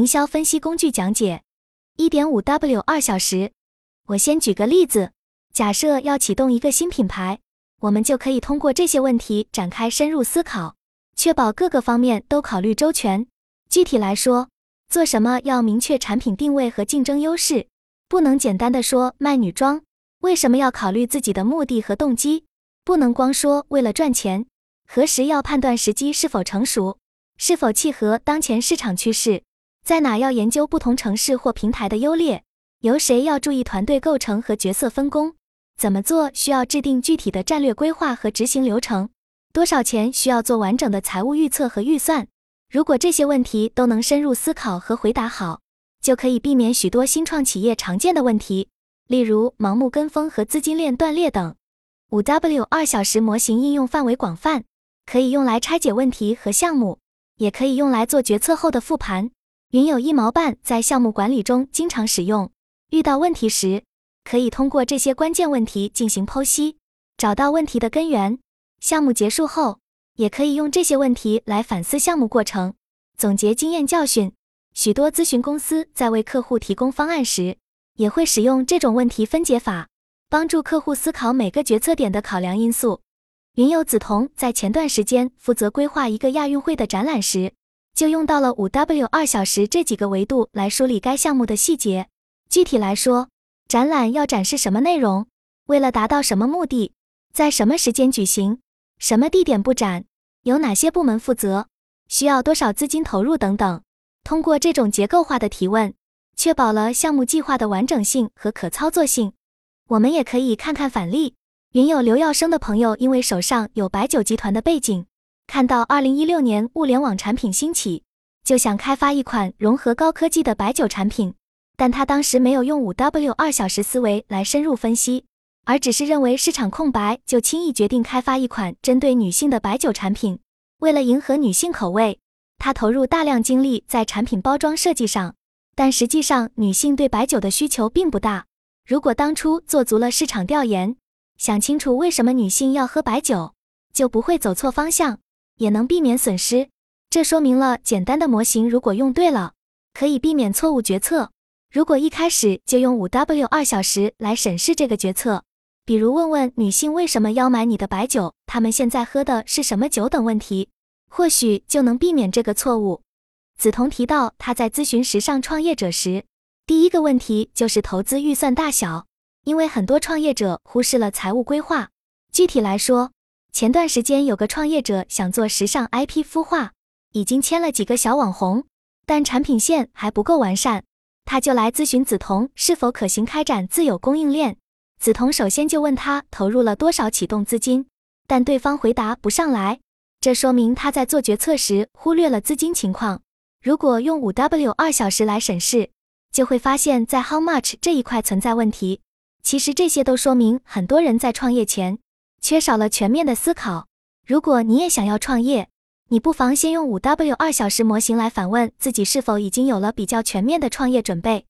营销分析工具讲解，一点五 W 二小时。我先举个例子，假设要启动一个新品牌，我们就可以通过这些问题展开深入思考，确保各个方面都考虑周全。具体来说，做什么要明确产品定位和竞争优势，不能简单的说卖女装。为什么要考虑自己的目的和动机？不能光说为了赚钱。何时要判断时机是否成熟，是否契合当前市场趋势？在哪要研究不同城市或平台的优劣？由谁要注意团队构成和角色分工？怎么做需要制定具体的战略规划和执行流程？多少钱需要做完整的财务预测和预算？如果这些问题都能深入思考和回答好，就可以避免许多新创企业常见的问题，例如盲目跟风和资金链断裂等。五 W 二小时模型应用范围广泛，可以用来拆解问题和项目，也可以用来做决策后的复盘。云有一毛半在项目管理中经常使用。遇到问题时，可以通过这些关键问题进行剖析，找到问题的根源。项目结束后，也可以用这些问题来反思项目过程，总结经验教训。许多咨询公司在为客户提供方案时，也会使用这种问题分解法，帮助客户思考每个决策点的考量因素。云友梓潼在前段时间负责规划一个亚运会的展览时。就用到了五 W 二小时这几个维度来梳理该项目的细节。具体来说，展览要展示什么内容，为了达到什么目的，在什么时间举行，什么地点布展，由哪些部门负责，需要多少资金投入等等。通过这种结构化的提问，确保了项目计划的完整性和可操作性。我们也可以看看反例。云友刘耀生的朋友因为手上有白酒集团的背景。看到二零一六年物联网产品兴起，就想开发一款融合高科技的白酒产品，但他当时没有用五 W 二小时思维来深入分析，而只是认为市场空白，就轻易决定开发一款针对女性的白酒产品。为了迎合女性口味，他投入大量精力在产品包装设计上，但实际上女性对白酒的需求并不大。如果当初做足了市场调研，想清楚为什么女性要喝白酒，就不会走错方向。也能避免损失，这说明了简单的模型如果用对了，可以避免错误决策。如果一开始就用五 W 二小时来审视这个决策，比如问问女性为什么要买你的白酒，她们现在喝的是什么酒等问题，或许就能避免这个错误。梓潼提到，他在咨询时尚创业者时，第一个问题就是投资预算大小，因为很多创业者忽视了财务规划。具体来说，前段时间有个创业者想做时尚 IP 孵化，已经签了几个小网红，但产品线还不够完善，他就来咨询梓潼是否可行开展自有供应链。梓潼首先就问他投入了多少启动资金，但对方回答不上来，这说明他在做决策时忽略了资金情况。如果用五 W 二小时来审视，就会发现，在 How much 这一块存在问题。其实这些都说明很多人在创业前。缺少了全面的思考。如果你也想要创业，你不妨先用五 W 二小时模型来反问自己是否已经有了比较全面的创业准备。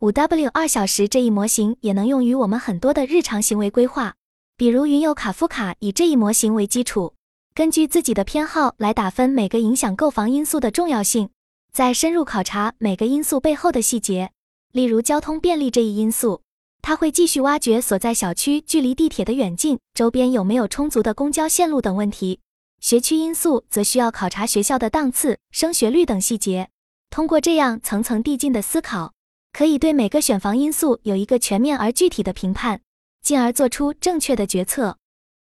五 W 二小时这一模型也能用于我们很多的日常行为规划，比如云友卡夫卡以这一模型为基础，根据自己的偏好来打分每个影响购房因素的重要性，再深入考察每个因素背后的细节，例如交通便利这一因素。他会继续挖掘所在小区距离地铁的远近、周边有没有充足的公交线路等问题。学区因素则需要考察学校的档次、升学率等细节。通过这样层层递进的思考，可以对每个选房因素有一个全面而具体的评判，进而做出正确的决策。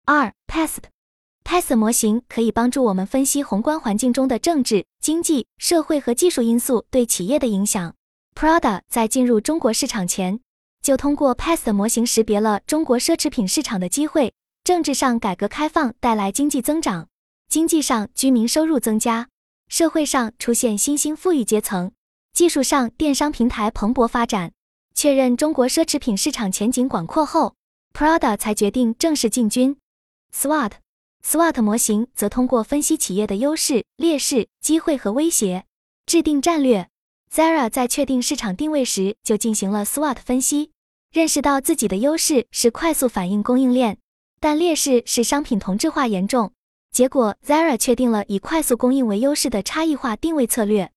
二 PEST，PEST 模型可以帮助我们分析宏观环境中的政治、经济、社会和技术因素对企业的影响。Prada 在进入中国市场前。就通过 PEST 模型识别了中国奢侈品市场的机会。政治上，改革开放带来经济增长；经济上，居民收入增加；社会上，出现新兴富裕阶层；技术上，电商平台蓬勃发展。确认中国奢侈品市场前景广阔后，Prada 才决定正式进军。SWOT，SWOT 模型则通过分析企业的优势、劣势、机会和威胁，制定战略。Zara 在确定市场定位时就进行了 SWOT 分析。认识到自己的优势是快速反应供应链，但劣势是商品同质化严重。结果，Zara 确定了以快速供应为优势的差异化定位策略。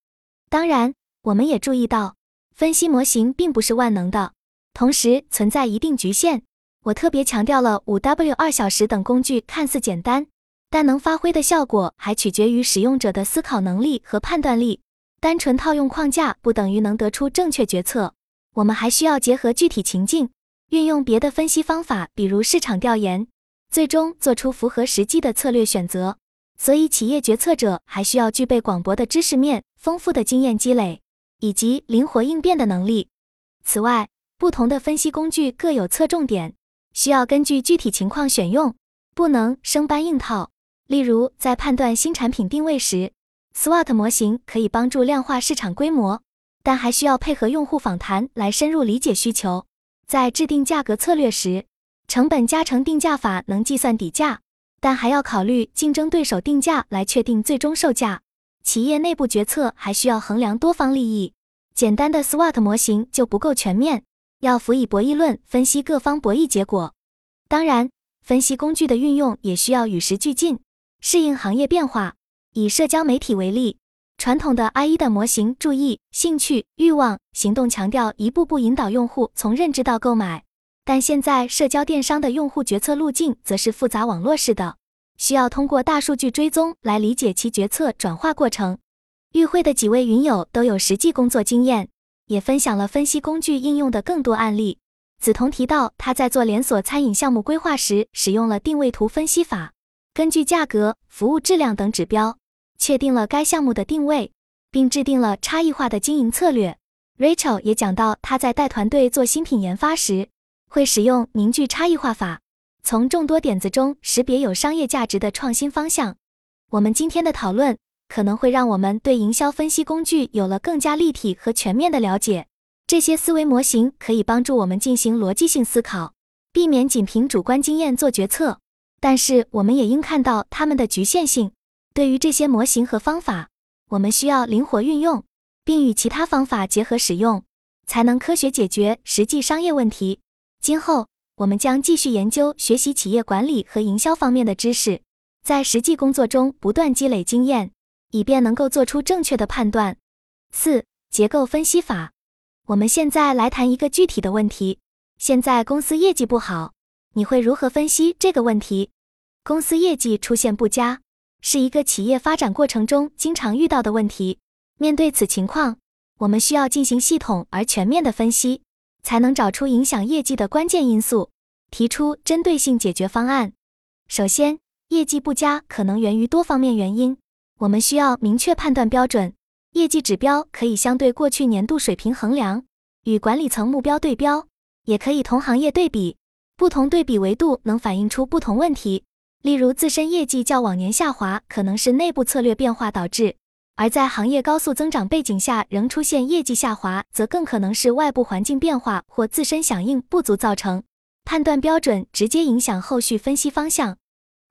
当然，我们也注意到，分析模型并不是万能的，同时存在一定局限。我特别强调了五 W 二小时等工具看似简单，但能发挥的效果还取决于使用者的思考能力和判断力。单纯套用框架不等于能得出正确决策，我们还需要结合具体情境，运用别的分析方法，比如市场调研，最终做出符合实际的策略选择。所以，企业决策者还需要具备广博的知识面、丰富的经验积累以及灵活应变的能力。此外，不同的分析工具各有侧重点，需要根据具体情况选用，不能生搬硬套。例如，在判断新产品定位时，SWOT 模型可以帮助量化市场规模，但还需要配合用户访谈来深入理解需求。在制定价格策略时，成本加成定价法能计算底价，但还要考虑竞争对手定价来确定最终售价。企业内部决策还需要衡量多方利益，简单的 SWOT 模型就不够全面，要辅以博弈论分析各方博弈结果。当然，分析工具的运用也需要与时俱进，适应行业变化。以社交媒体为例，传统的 I E 的模型注意兴趣、欲望、行动，强调一步步引导用户从认知到购买。但现在社交电商的用户决策路径则是复杂网络式的，需要通过大数据追踪来理解其决策转化过程。与会的几位云友都有实际工作经验，也分享了分析工具应用的更多案例。梓潼提到，他在做连锁餐饮项目规划时，使用了定位图分析法，根据价格、服务质量等指标。确定了该项目的定位，并制定了差异化的经营策略。Rachel 也讲到，他在带团队做新品研发时，会使用凝聚差异化法，从众多点子中识别有商业价值的创新方向。我们今天的讨论可能会让我们对营销分析工具有了更加立体和全面的了解。这些思维模型可以帮助我们进行逻辑性思考，避免仅凭主观经验做决策。但是，我们也应看到它们的局限性。对于这些模型和方法，我们需要灵活运用，并与其他方法结合使用，才能科学解决实际商业问题。今后，我们将继续研究学习企业管理和营销方面的知识，在实际工作中不断积累经验，以便能够做出正确的判断。四、结构分析法。我们现在来谈一个具体的问题：现在公司业绩不好，你会如何分析这个问题？公司业绩出现不佳。是一个企业发展过程中经常遇到的问题。面对此情况，我们需要进行系统而全面的分析，才能找出影响业绩的关键因素，提出针对性解决方案。首先，业绩不佳可能源于多方面原因，我们需要明确判断标准。业绩指标可以相对过去年度水平衡量，与管理层目标对标，也可以同行业对比。不同对比维度能反映出不同问题。例如，自身业绩较往年下滑，可能是内部策略变化导致；而在行业高速增长背景下仍出现业绩下滑，则更可能是外部环境变化或自身响应不足造成。判断标准直接影响后续分析方向。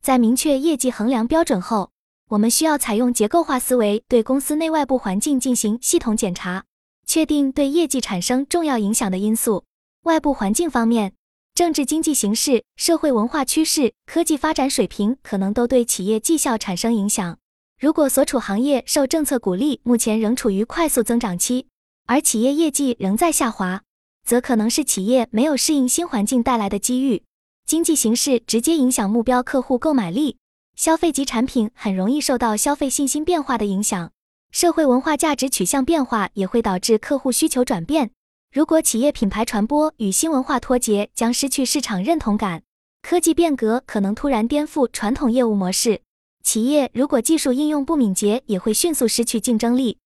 在明确业绩衡量标准后，我们需要采用结构化思维，对公司内外部环境进行系统检查，确定对业绩产生重要影响的因素。外部环境方面。政治经济形势、社会文化趋势、科技发展水平可能都对企业绩效产生影响。如果所处行业受政策鼓励，目前仍处于快速增长期，而企业业绩仍在下滑，则可能是企业没有适应新环境带来的机遇。经济形势直接影响目标客户购买力，消费级产品很容易受到消费信心变化的影响。社会文化价值取向变化也会导致客户需求转变。如果企业品牌传播与新文化脱节，将失去市场认同感；科技变革可能突然颠覆传统业务模式。企业如果技术应用不敏捷，也会迅速失去竞争力。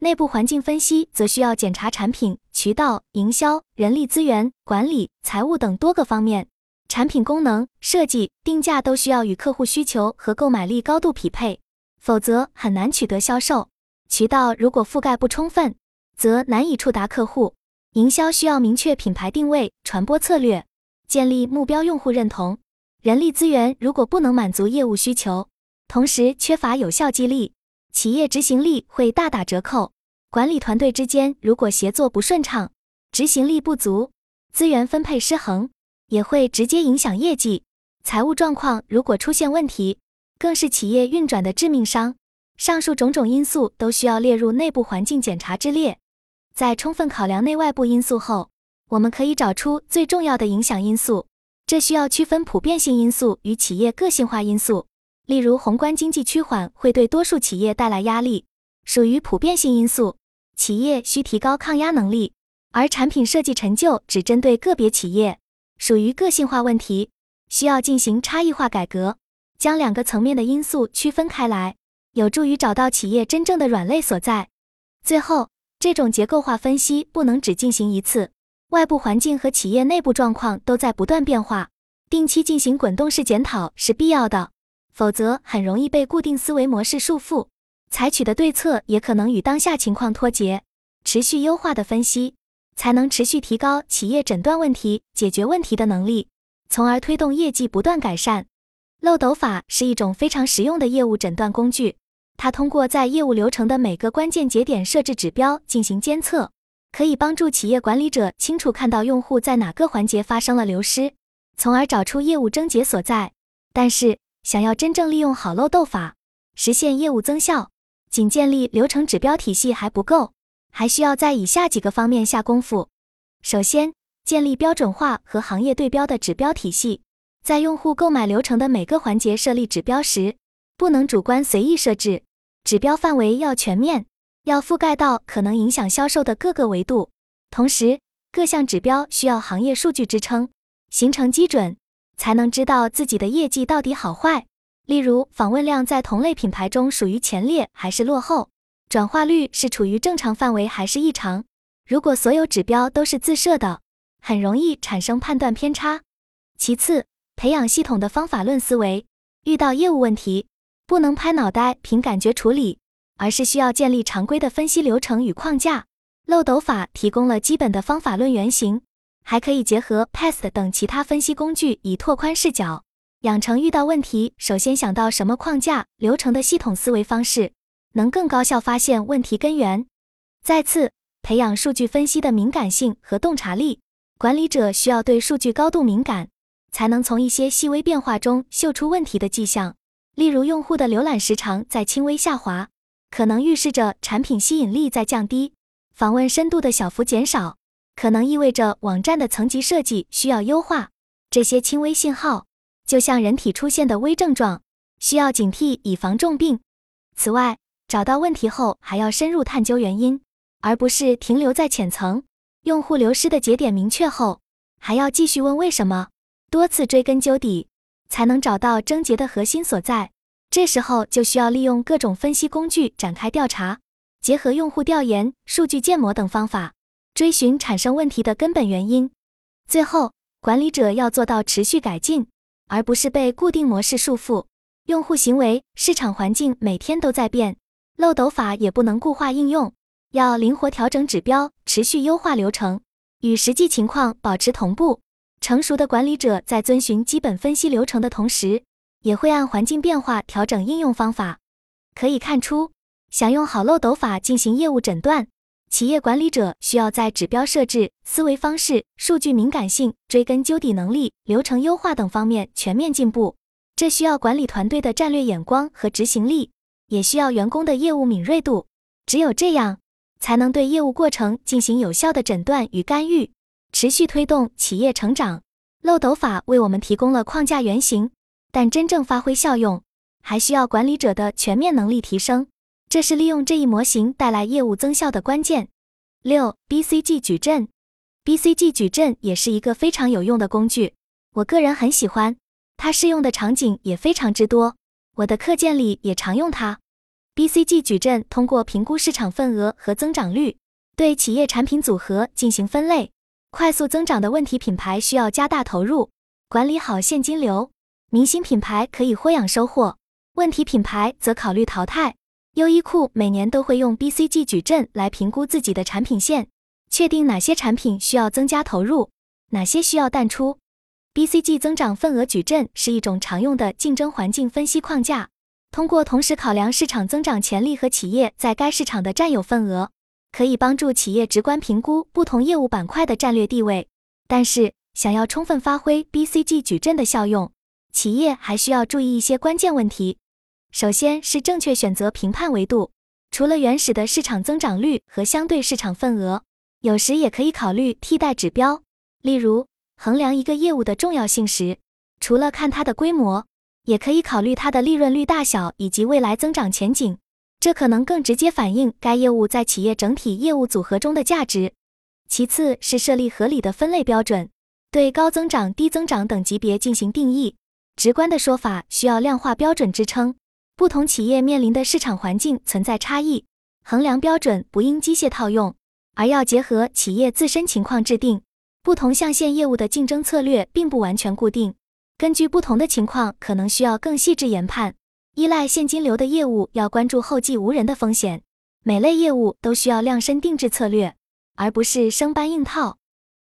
内部环境分析则需要检查产品、渠道、营销、人力资源管理、财务等多个方面。产品功能设计、定价都需要与客户需求和购买力高度匹配，否则很难取得销售。渠道如果覆盖不充分，则难以触达客户。营销需要明确品牌定位、传播策略，建立目标用户认同。人力资源如果不能满足业务需求，同时缺乏有效激励，企业执行力会大打折扣。管理团队之间如果协作不顺畅，执行力不足，资源分配失衡，也会直接影响业绩。财务状况如果出现问题，更是企业运转的致命伤。上述种种因素都需要列入内部环境检查之列。在充分考量内外部因素后，我们可以找出最重要的影响因素。这需要区分普遍性因素与企业个性化因素。例如，宏观经济趋缓会对多数企业带来压力，属于普遍性因素，企业需提高抗压能力；而产品设计成就只针对个别企业，属于个性化问题，需要进行差异化改革。将两个层面的因素区分开来，有助于找到企业真正的软肋所在。最后，这种结构化分析不能只进行一次，外部环境和企业内部状况都在不断变化，定期进行滚动式检讨是必要的。否则很容易被固定思维模式束缚，采取的对策也可能与当下情况脱节。持续优化的分析，才能持续提高企业诊断问题、解决问题的能力，从而推动业绩不断改善。漏斗法是一种非常实用的业务诊断工具，它通过在业务流程的每个关键节点设置指标进行监测，可以帮助企业管理者清楚看到用户在哪个环节发生了流失，从而找出业务症结所在。但是，想要真正利用好漏斗法，实现业务增效，仅建立流程指标体系还不够，还需要在以下几个方面下功夫。首先，建立标准化和行业对标的指标体系，在用户购买流程的每个环节设立指标时，不能主观随意设置，指标范围要全面，要覆盖到可能影响销售的各个维度。同时，各项指标需要行业数据支撑，形成基准。才能知道自己的业绩到底好坏。例如，访问量在同类品牌中属于前列还是落后，转化率是处于正常范围还是异常。如果所有指标都是自设的，很容易产生判断偏差。其次，培养系统的方法论思维，遇到业务问题，不能拍脑袋凭感觉处理，而是需要建立常规的分析流程与框架。漏斗法提供了基本的方法论原型。还可以结合 PEST 等其他分析工具，以拓宽视角，养成遇到问题首先想到什么框架流程的系统思维方式，能更高效发现问题根源。再次，培养数据分析的敏感性和洞察力。管理者需要对数据高度敏感，才能从一些细微变化中嗅出问题的迹象。例如，用户的浏览时长在轻微下滑，可能预示着产品吸引力在降低；访问深度的小幅减少。可能意味着网站的层级设计需要优化。这些轻微信号就像人体出现的微症状，需要警惕以防重病。此外，找到问题后还要深入探究原因，而不是停留在浅层。用户流失的节点明确后，还要继续问为什么，多次追根究底，才能找到症结的核心所在。这时候就需要利用各种分析工具展开调查，结合用户调研、数据建模等方法。追寻产生问题的根本原因，最后管理者要做到持续改进，而不是被固定模式束缚。用户行为、市场环境每天都在变，漏斗法也不能固化应用，要灵活调整指标，持续优化流程，与实际情况保持同步。成熟的管理者在遵循基本分析流程的同时，也会按环境变化调整应用方法。可以看出，想用好漏斗法进行业务诊断。企业管理者需要在指标设置、思维方式、数据敏感性、追根究底能力、流程优化等方面全面进步。这需要管理团队的战略眼光和执行力，也需要员工的业务敏锐度。只有这样，才能对业务过程进行有效的诊断与干预，持续推动企业成长。漏斗法为我们提供了框架原型，但真正发挥效用，还需要管理者的全面能力提升。这是利用这一模型带来业务增效的关键。六，BCG 矩阵，BCG 矩阵也是一个非常有用的工具，我个人很喜欢，它适用的场景也非常之多，我的课件里也常用它。BCG 矩阵通过评估市场份额和增长率，对企业产品组合进行分类。快速增长的问题品牌需要加大投入，管理好现金流；明星品牌可以豁养收获，问题品牌则考虑淘汰。优衣库每年都会用 BCG 矩阵来评估自己的产品线，确定哪些产品需要增加投入，哪些需要淡出。BCG 增长份额矩阵是一种常用的竞争环境分析框架，通过同时考量市场增长潜力和企业在该市场的占有份额，可以帮助企业直观评估不同业务板块的战略地位。但是，想要充分发挥 BCG 矩阵的效用，企业还需要注意一些关键问题。首先是正确选择评判维度，除了原始的市场增长率和相对市场份额，有时也可以考虑替代指标。例如，衡量一个业务的重要性时，除了看它的规模，也可以考虑它的利润率大小以及未来增长前景。这可能更直接反映该业务在企业整体业务组合中的价值。其次是设立合理的分类标准，对高增长、低增长等级别进行定义。直观的说法需要量化标准支撑。不同企业面临的市场环境存在差异，衡量标准不应机械套用，而要结合企业自身情况制定。不同象限业务的竞争策略并不完全固定，根据不同的情况，可能需要更细致研判。依赖现金流的业务要关注后继无人的风险，每类业务都需要量身定制策略，而不是生搬硬套。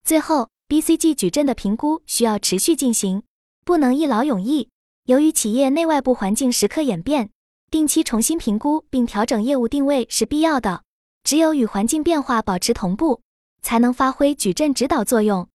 最后，BCG 矩阵的评估需要持续进行，不能一劳永逸。由于企业内外部环境时刻演变，定期重新评估并调整业务定位是必要的。只有与环境变化保持同步，才能发挥矩阵指导作用。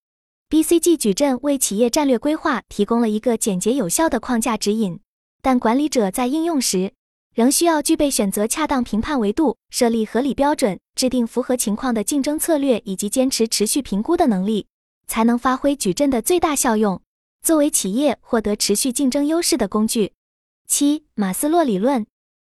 BCG 矩阵为企业战略规划提供了一个简洁有效的框架指引。但管理者在应用时，仍需要具备选择恰当评判维度、设立合理标准、制定符合情况的竞争策略以及坚持持续评估的能力，才能发挥矩阵的最大效用，作为企业获得持续竞争优势的工具。七、马斯洛理论。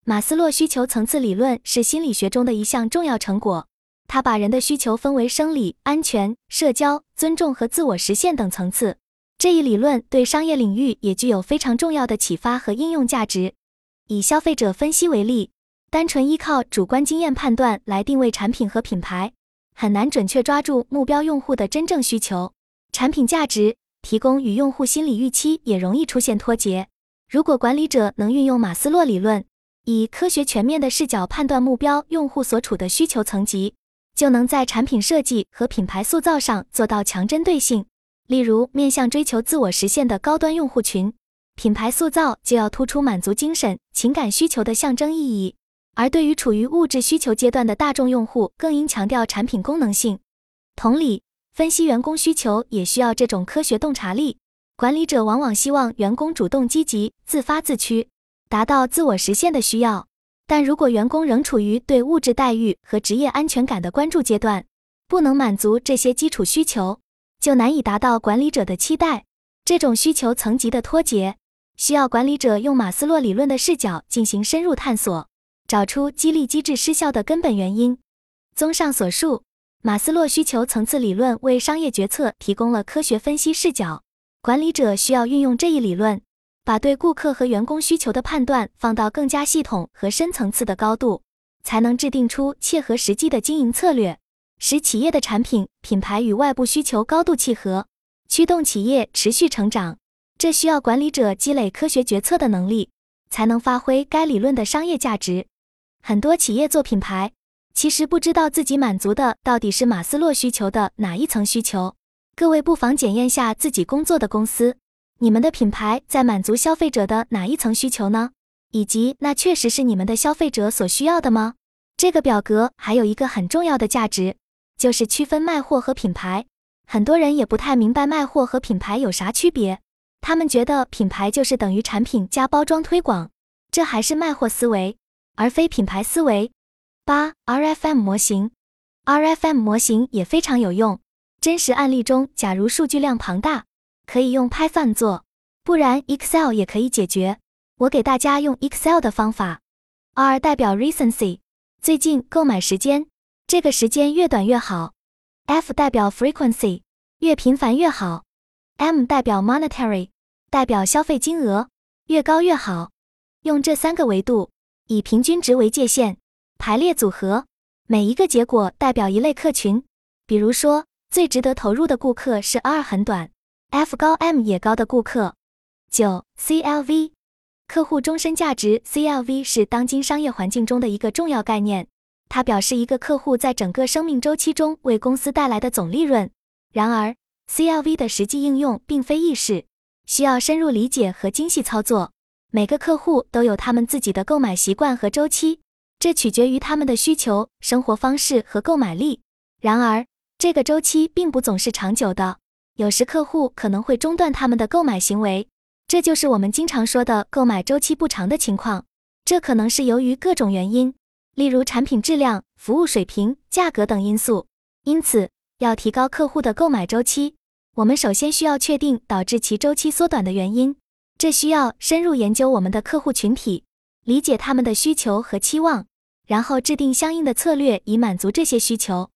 马斯洛需求层次理论是心理学中的一项重要成果，它把人的需求分为生理、安全、社交、尊重和自我实现等层次。这一理论对商业领域也具有非常重要的启发和应用价值。以消费者分析为例，单纯依靠主观经验判断来定位产品和品牌，很难准确抓住目标用户的真正需求。产品价值提供与用户心理预期也容易出现脱节。如果管理者能运用马斯洛理论，以科学全面的视角判断目标用户所处的需求层级，就能在产品设计和品牌塑造上做到强针对性。例如，面向追求自我实现的高端用户群，品牌塑造就要突出满足精神、情感需求的象征意义；而对于处于物质需求阶段的大众用户，更应强调产品功能性。同理，分析员工需求也需要这种科学洞察力。管理者往往希望员工主动积极、自发自驱，达到自我实现的需要。但如果员工仍处于对物质待遇和职业安全感的关注阶段，不能满足这些基础需求。就难以达到管理者的期待。这种需求层级的脱节，需要管理者用马斯洛理论的视角进行深入探索，找出激励机制失效的根本原因。综上所述，马斯洛需求层次理论为商业决策提供了科学分析视角。管理者需要运用这一理论，把对顾客和员工需求的判断放到更加系统和深层次的高度，才能制定出切合实际的经营策略。使企业的产品品牌与外部需求高度契合，驱动企业持续成长。这需要管理者积累科学决策的能力，才能发挥该理论的商业价值。很多企业做品牌，其实不知道自己满足的到底是马斯洛需求的哪一层需求。各位不妨检验下自己工作的公司，你们的品牌在满足消费者的哪一层需求呢？以及那确实是你们的消费者所需要的吗？这个表格还有一个很重要的价值。就是区分卖货和品牌，很多人也不太明白卖货和品牌有啥区别。他们觉得品牌就是等于产品加包装推广，这还是卖货思维，而非品牌思维。八 RFM 模型，RFM 模型也非常有用。真实案例中，假如数据量庞大，可以用 Python 做，不然 Excel 也可以解决。我给大家用 Excel 的方法。R 代表 Recency，最近购买时间。这个时间越短越好。F 代表 frequency，越频繁越好。M 代表 monetary，代表消费金额，越高越好。用这三个维度，以平均值为界限，排列组合，每一个结果代表一类客群。比如说，最值得投入的顾客是 R 很短，F 高 M 也高的顾客。九 CLV，客户终身价值。CLV 是当今商业环境中的一个重要概念。它表示一个客户在整个生命周期中为公司带来的总利润。然而，CLV 的实际应用并非易事，需要深入理解和精细操作。每个客户都有他们自己的购买习惯和周期，这取决于他们的需求、生活方式和购买力。然而，这个周期并不总是长久的，有时客户可能会中断他们的购买行为，这就是我们经常说的购买周期不长的情况。这可能是由于各种原因。例如产品质量、服务水平、价格等因素。因此，要提高客户的购买周期，我们首先需要确定导致其周期缩短的原因。这需要深入研究我们的客户群体，理解他们的需求和期望，然后制定相应的策略以满足这些需求。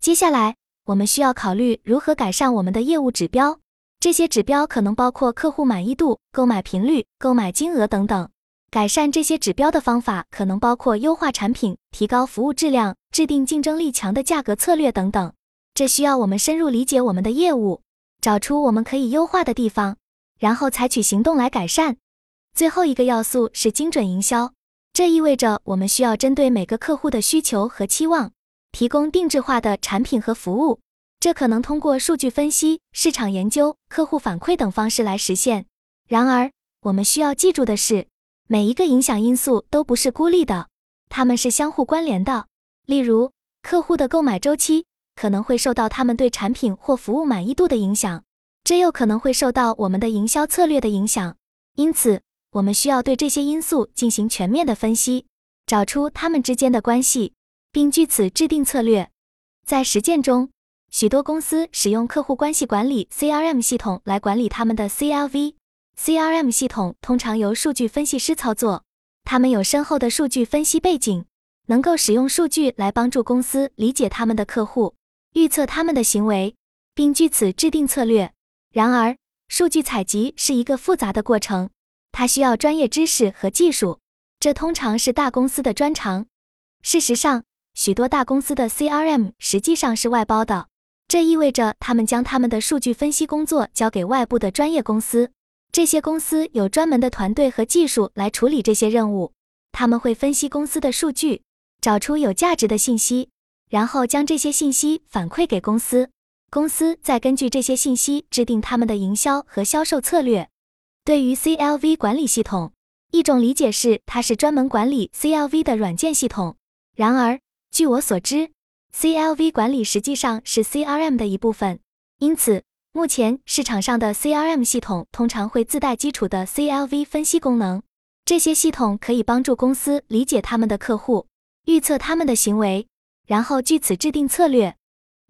接下来，我们需要考虑如何改善我们的业务指标。这些指标可能包括客户满意度、购买频率、购买金额等等。改善这些指标的方法可能包括优化产品、提高服务质量、制定竞争力强的价格策略等等。这需要我们深入理解我们的业务，找出我们可以优化的地方。然后采取行动来改善。最后一个要素是精准营销，这意味着我们需要针对每个客户的需求和期望，提供定制化的产品和服务。这可能通过数据分析、市场研究、客户反馈等方式来实现。然而，我们需要记住的是，每一个影响因素都不是孤立的，它们是相互关联的。例如，客户的购买周期可能会受到他们对产品或服务满意度的影响。这又可能会受到我们的营销策略的影响，因此我们需要对这些因素进行全面的分析，找出它们之间的关系，并据此制定策略。在实践中，许多公司使用客户关系管理 （CRM） 系统来管理他们的 CLV。CRM 系统通常由数据分析师操作，他们有深厚的数据分析背景，能够使用数据来帮助公司理解他们的客户，预测他们的行为，并据此制定策略。然而，数据采集是一个复杂的过程，它需要专业知识和技术，这通常是大公司的专长。事实上，许多大公司的 CRM 实际上是外包的，这意味着他们将他们的数据分析工作交给外部的专业公司。这些公司有专门的团队和技术来处理这些任务。他们会分析公司的数据，找出有价值的信息，然后将这些信息反馈给公司。公司再根据这些信息制定他们的营销和销售策略。对于 CLV 管理系统，一种理解是它是专门管理 CLV 的软件系统。然而，据我所知，CLV 管理实际上是 CRM 的一部分。因此，目前市场上的 CRM 系统通常会自带基础的 CLV 分析功能。这些系统可以帮助公司理解他们的客户，预测他们的行为，然后据此制定策略。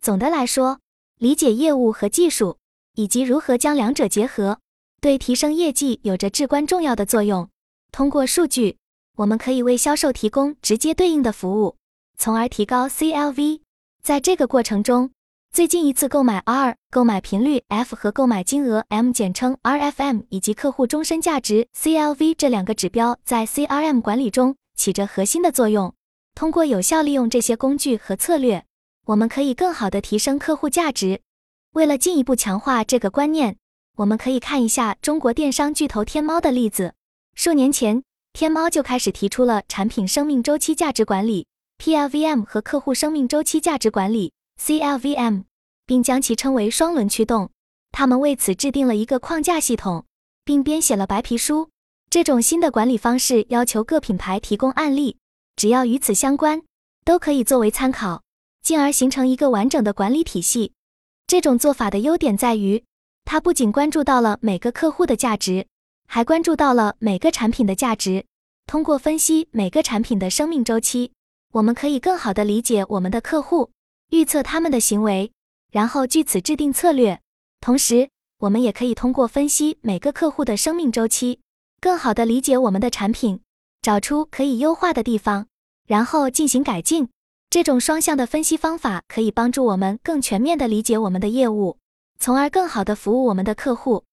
总的来说，理解业务和技术，以及如何将两者结合，对提升业绩有着至关重要的作用。通过数据，我们可以为销售提供直接对应的服务，从而提高 CLV。在这个过程中，最近一次购买 R、购买频率 F 和购买金额 M（ 简称 RFM） 以及客户终身价值 CLV 这两个指标，在 CRM 管理中起着核心的作用。通过有效利用这些工具和策略。我们可以更好地提升客户价值。为了进一步强化这个观念，我们可以看一下中国电商巨头天猫的例子。数年前，天猫就开始提出了产品生命周期价值管理 （PLVM） 和客户生命周期价值管理 （CLVM），并将其称为双轮驱动。他们为此制定了一个框架系统，并编写了白皮书。这种新的管理方式要求各品牌提供案例，只要与此相关，都可以作为参考。进而形成一个完整的管理体系。这种做法的优点在于，它不仅关注到了每个客户的价值，还关注到了每个产品的价值。通过分析每个产品的生命周期，我们可以更好地理解我们的客户，预测他们的行为，然后据此制定策略。同时，我们也可以通过分析每个客户的生命周期，更好地理解我们的产品，找出可以优化的地方，然后进行改进。这种双向的分析方法可以帮助我们更全面地理解我们的业务，从而更好地服务我们的客户。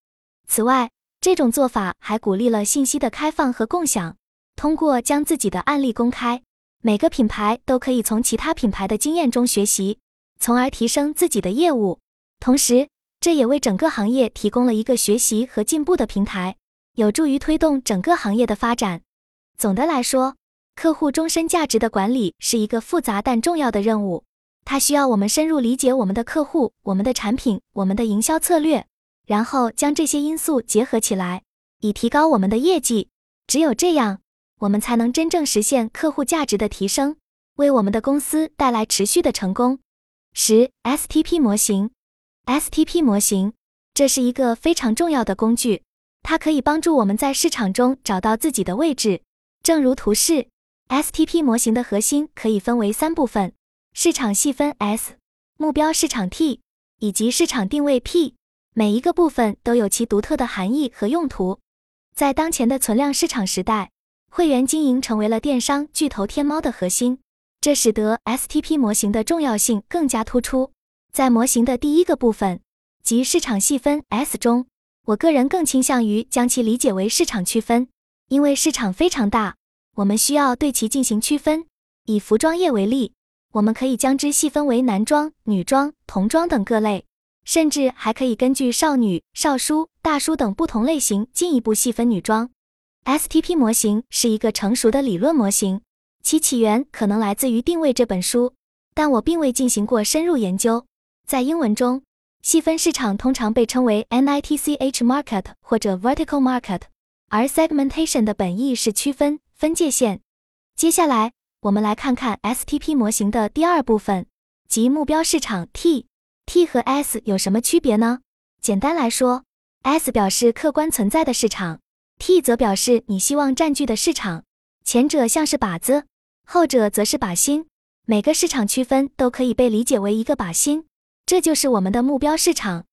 此外，这种做法还鼓励了信息的开放和共享。通过将自己的案例公开，每个品牌都可以从其他品牌的经验中学习，从而提升自己的业务。同时，这也为整个行业提供了一个学习和进步的平台，有助于推动整个行业的发展。总的来说，客户终身价值的管理是一个复杂但重要的任务，它需要我们深入理解我们的客户、我们的产品、我们的营销策略，然后将这些因素结合起来，以提高我们的业绩。只有这样，我们才能真正实现客户价值的提升，为我们的公司带来持续的成功。十 STP 模型，STP 模型，这是一个非常重要的工具，它可以帮助我们在市场中找到自己的位置，正如图示。STP 模型的核心可以分为三部分：市场细分 S、目标市场 T 以及市场定位 P。每一个部分都有其独特的含义和用途。在当前的存量市场时代，会员经营成为了电商巨头天猫的核心，这使得 STP 模型的重要性更加突出。在模型的第一个部分，即市场细分 S 中，我个人更倾向于将其理解为市场区分，因为市场非常大，我们需要对其进行区分。以服装业为例，我们可以将之细分为男装、女装、童装等各类。甚至还可以根据少女、少叔、大叔等不同类型进一步细分女装。STP 模型是一个成熟的理论模型，其起源可能来自于《定位》这本书，但我并未进行过深入研究。在英文中，细分市场通常被称为 NITCH market 或者 vertical market，而 segmentation 的本意是区分、分界线。接下来，我们来看看 STP 模型的第二部分，即目标市场 T。T 和 S 有什么区别呢？简单来说，S 表示客观存在的市场，T 则表示你希望占据的市场。前者像是靶子，后者则是靶心。每个市场区分都可以被理解为一个靶心，这就是我们的目标市场。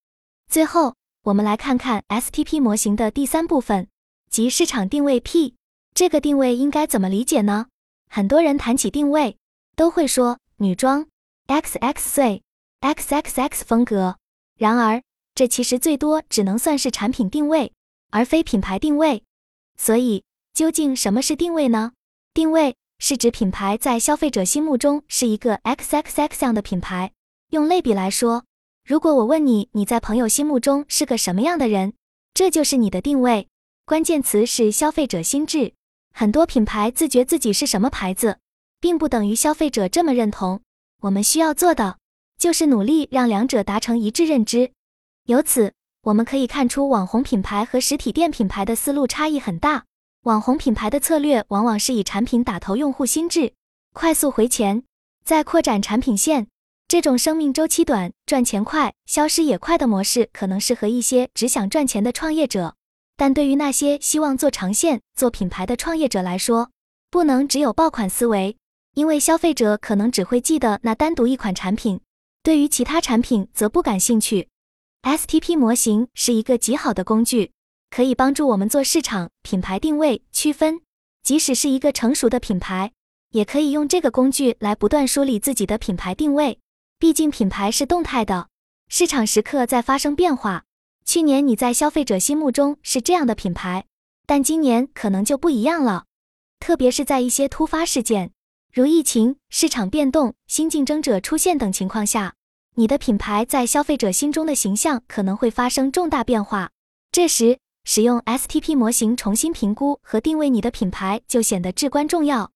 最后，我们来看看 STP 模型的第三部分，即市场定位 P。这个定位应该怎么理解呢？很多人谈起定位，都会说女装 XX 岁。XXX 风格，然而这其实最多只能算是产品定位，而非品牌定位。所以，究竟什么是定位呢？定位是指品牌在消费者心目中是一个 XXX 样的品牌。用类比来说，如果我问你你在朋友心目中是个什么样的人，这就是你的定位。关键词是消费者心智。很多品牌自觉自己是什么牌子，并不等于消费者这么认同。我们需要做的。就是努力让两者达成一致认知。由此，我们可以看出网红品牌和实体店品牌的思路差异很大。网红品牌的策略往往是以产品打头用户心智，快速回钱，再扩展产品线。这种生命周期短、赚钱快、消失也快的模式，可能适合一些只想赚钱的创业者。但对于那些希望做长线、做品牌的创业者来说，不能只有爆款思维，因为消费者可能只会记得那单独一款产品。对于其他产品则不感兴趣。STP 模型是一个极好的工具，可以帮助我们做市场品牌定位区分。即使是一个成熟的品牌，也可以用这个工具来不断梳理自己的品牌定位。毕竟品牌是动态的，市场时刻在发生变化。去年你在消费者心目中是这样的品牌，但今年可能就不一样了。特别是在一些突发事件。如疫情、市场变动、新竞争者出现等情况下，你的品牌在消费者心中的形象可能会发生重大变化。这时，使用 STP 模型重新评估和定位你的品牌就显得至关重要。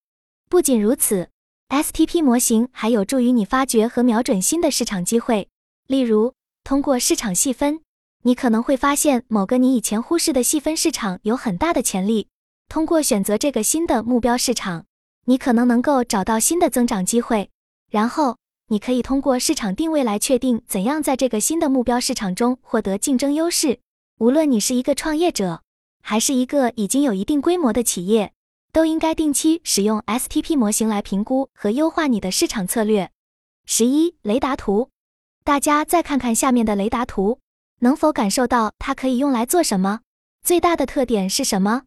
不仅如此，STP 模型还有助于你发掘和瞄准新的市场机会。例如，通过市场细分，你可能会发现某个你以前忽视的细分市场有很大的潜力。通过选择这个新的目标市场。你可能能够找到新的增长机会，然后你可以通过市场定位来确定怎样在这个新的目标市场中获得竞争优势。无论你是一个创业者，还是一个已经有一定规模的企业，都应该定期使用 STP 模型来评估和优化你的市场策略。十一雷达图，大家再看看下面的雷达图，能否感受到它可以用来做什么？最大的特点是什么？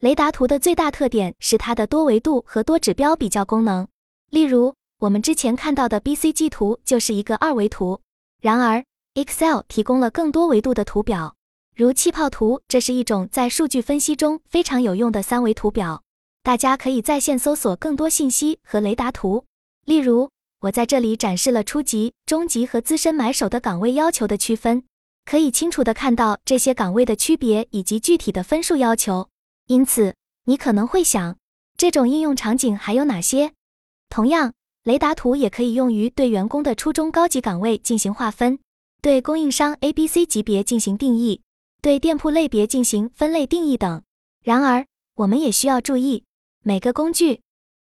雷达图的最大特点是它的多维度和多指标比较功能。例如，我们之前看到的 BCG 图就是一个二维图。然而，Excel 提供了更多维度的图表，如气泡图，这是一种在数据分析中非常有用的三维图表。大家可以在线搜索更多信息和雷达图。例如，我在这里展示了初级、中级和资深买手的岗位要求的区分，可以清楚地看到这些岗位的区别以及具体的分数要求。因此，你可能会想，这种应用场景还有哪些？同样，雷达图也可以用于对员工的初中、高级岗位进行划分，对供应商 A、B、C 级别进行定义，对店铺类别进行分类定义等。然而，我们也需要注意，每个工具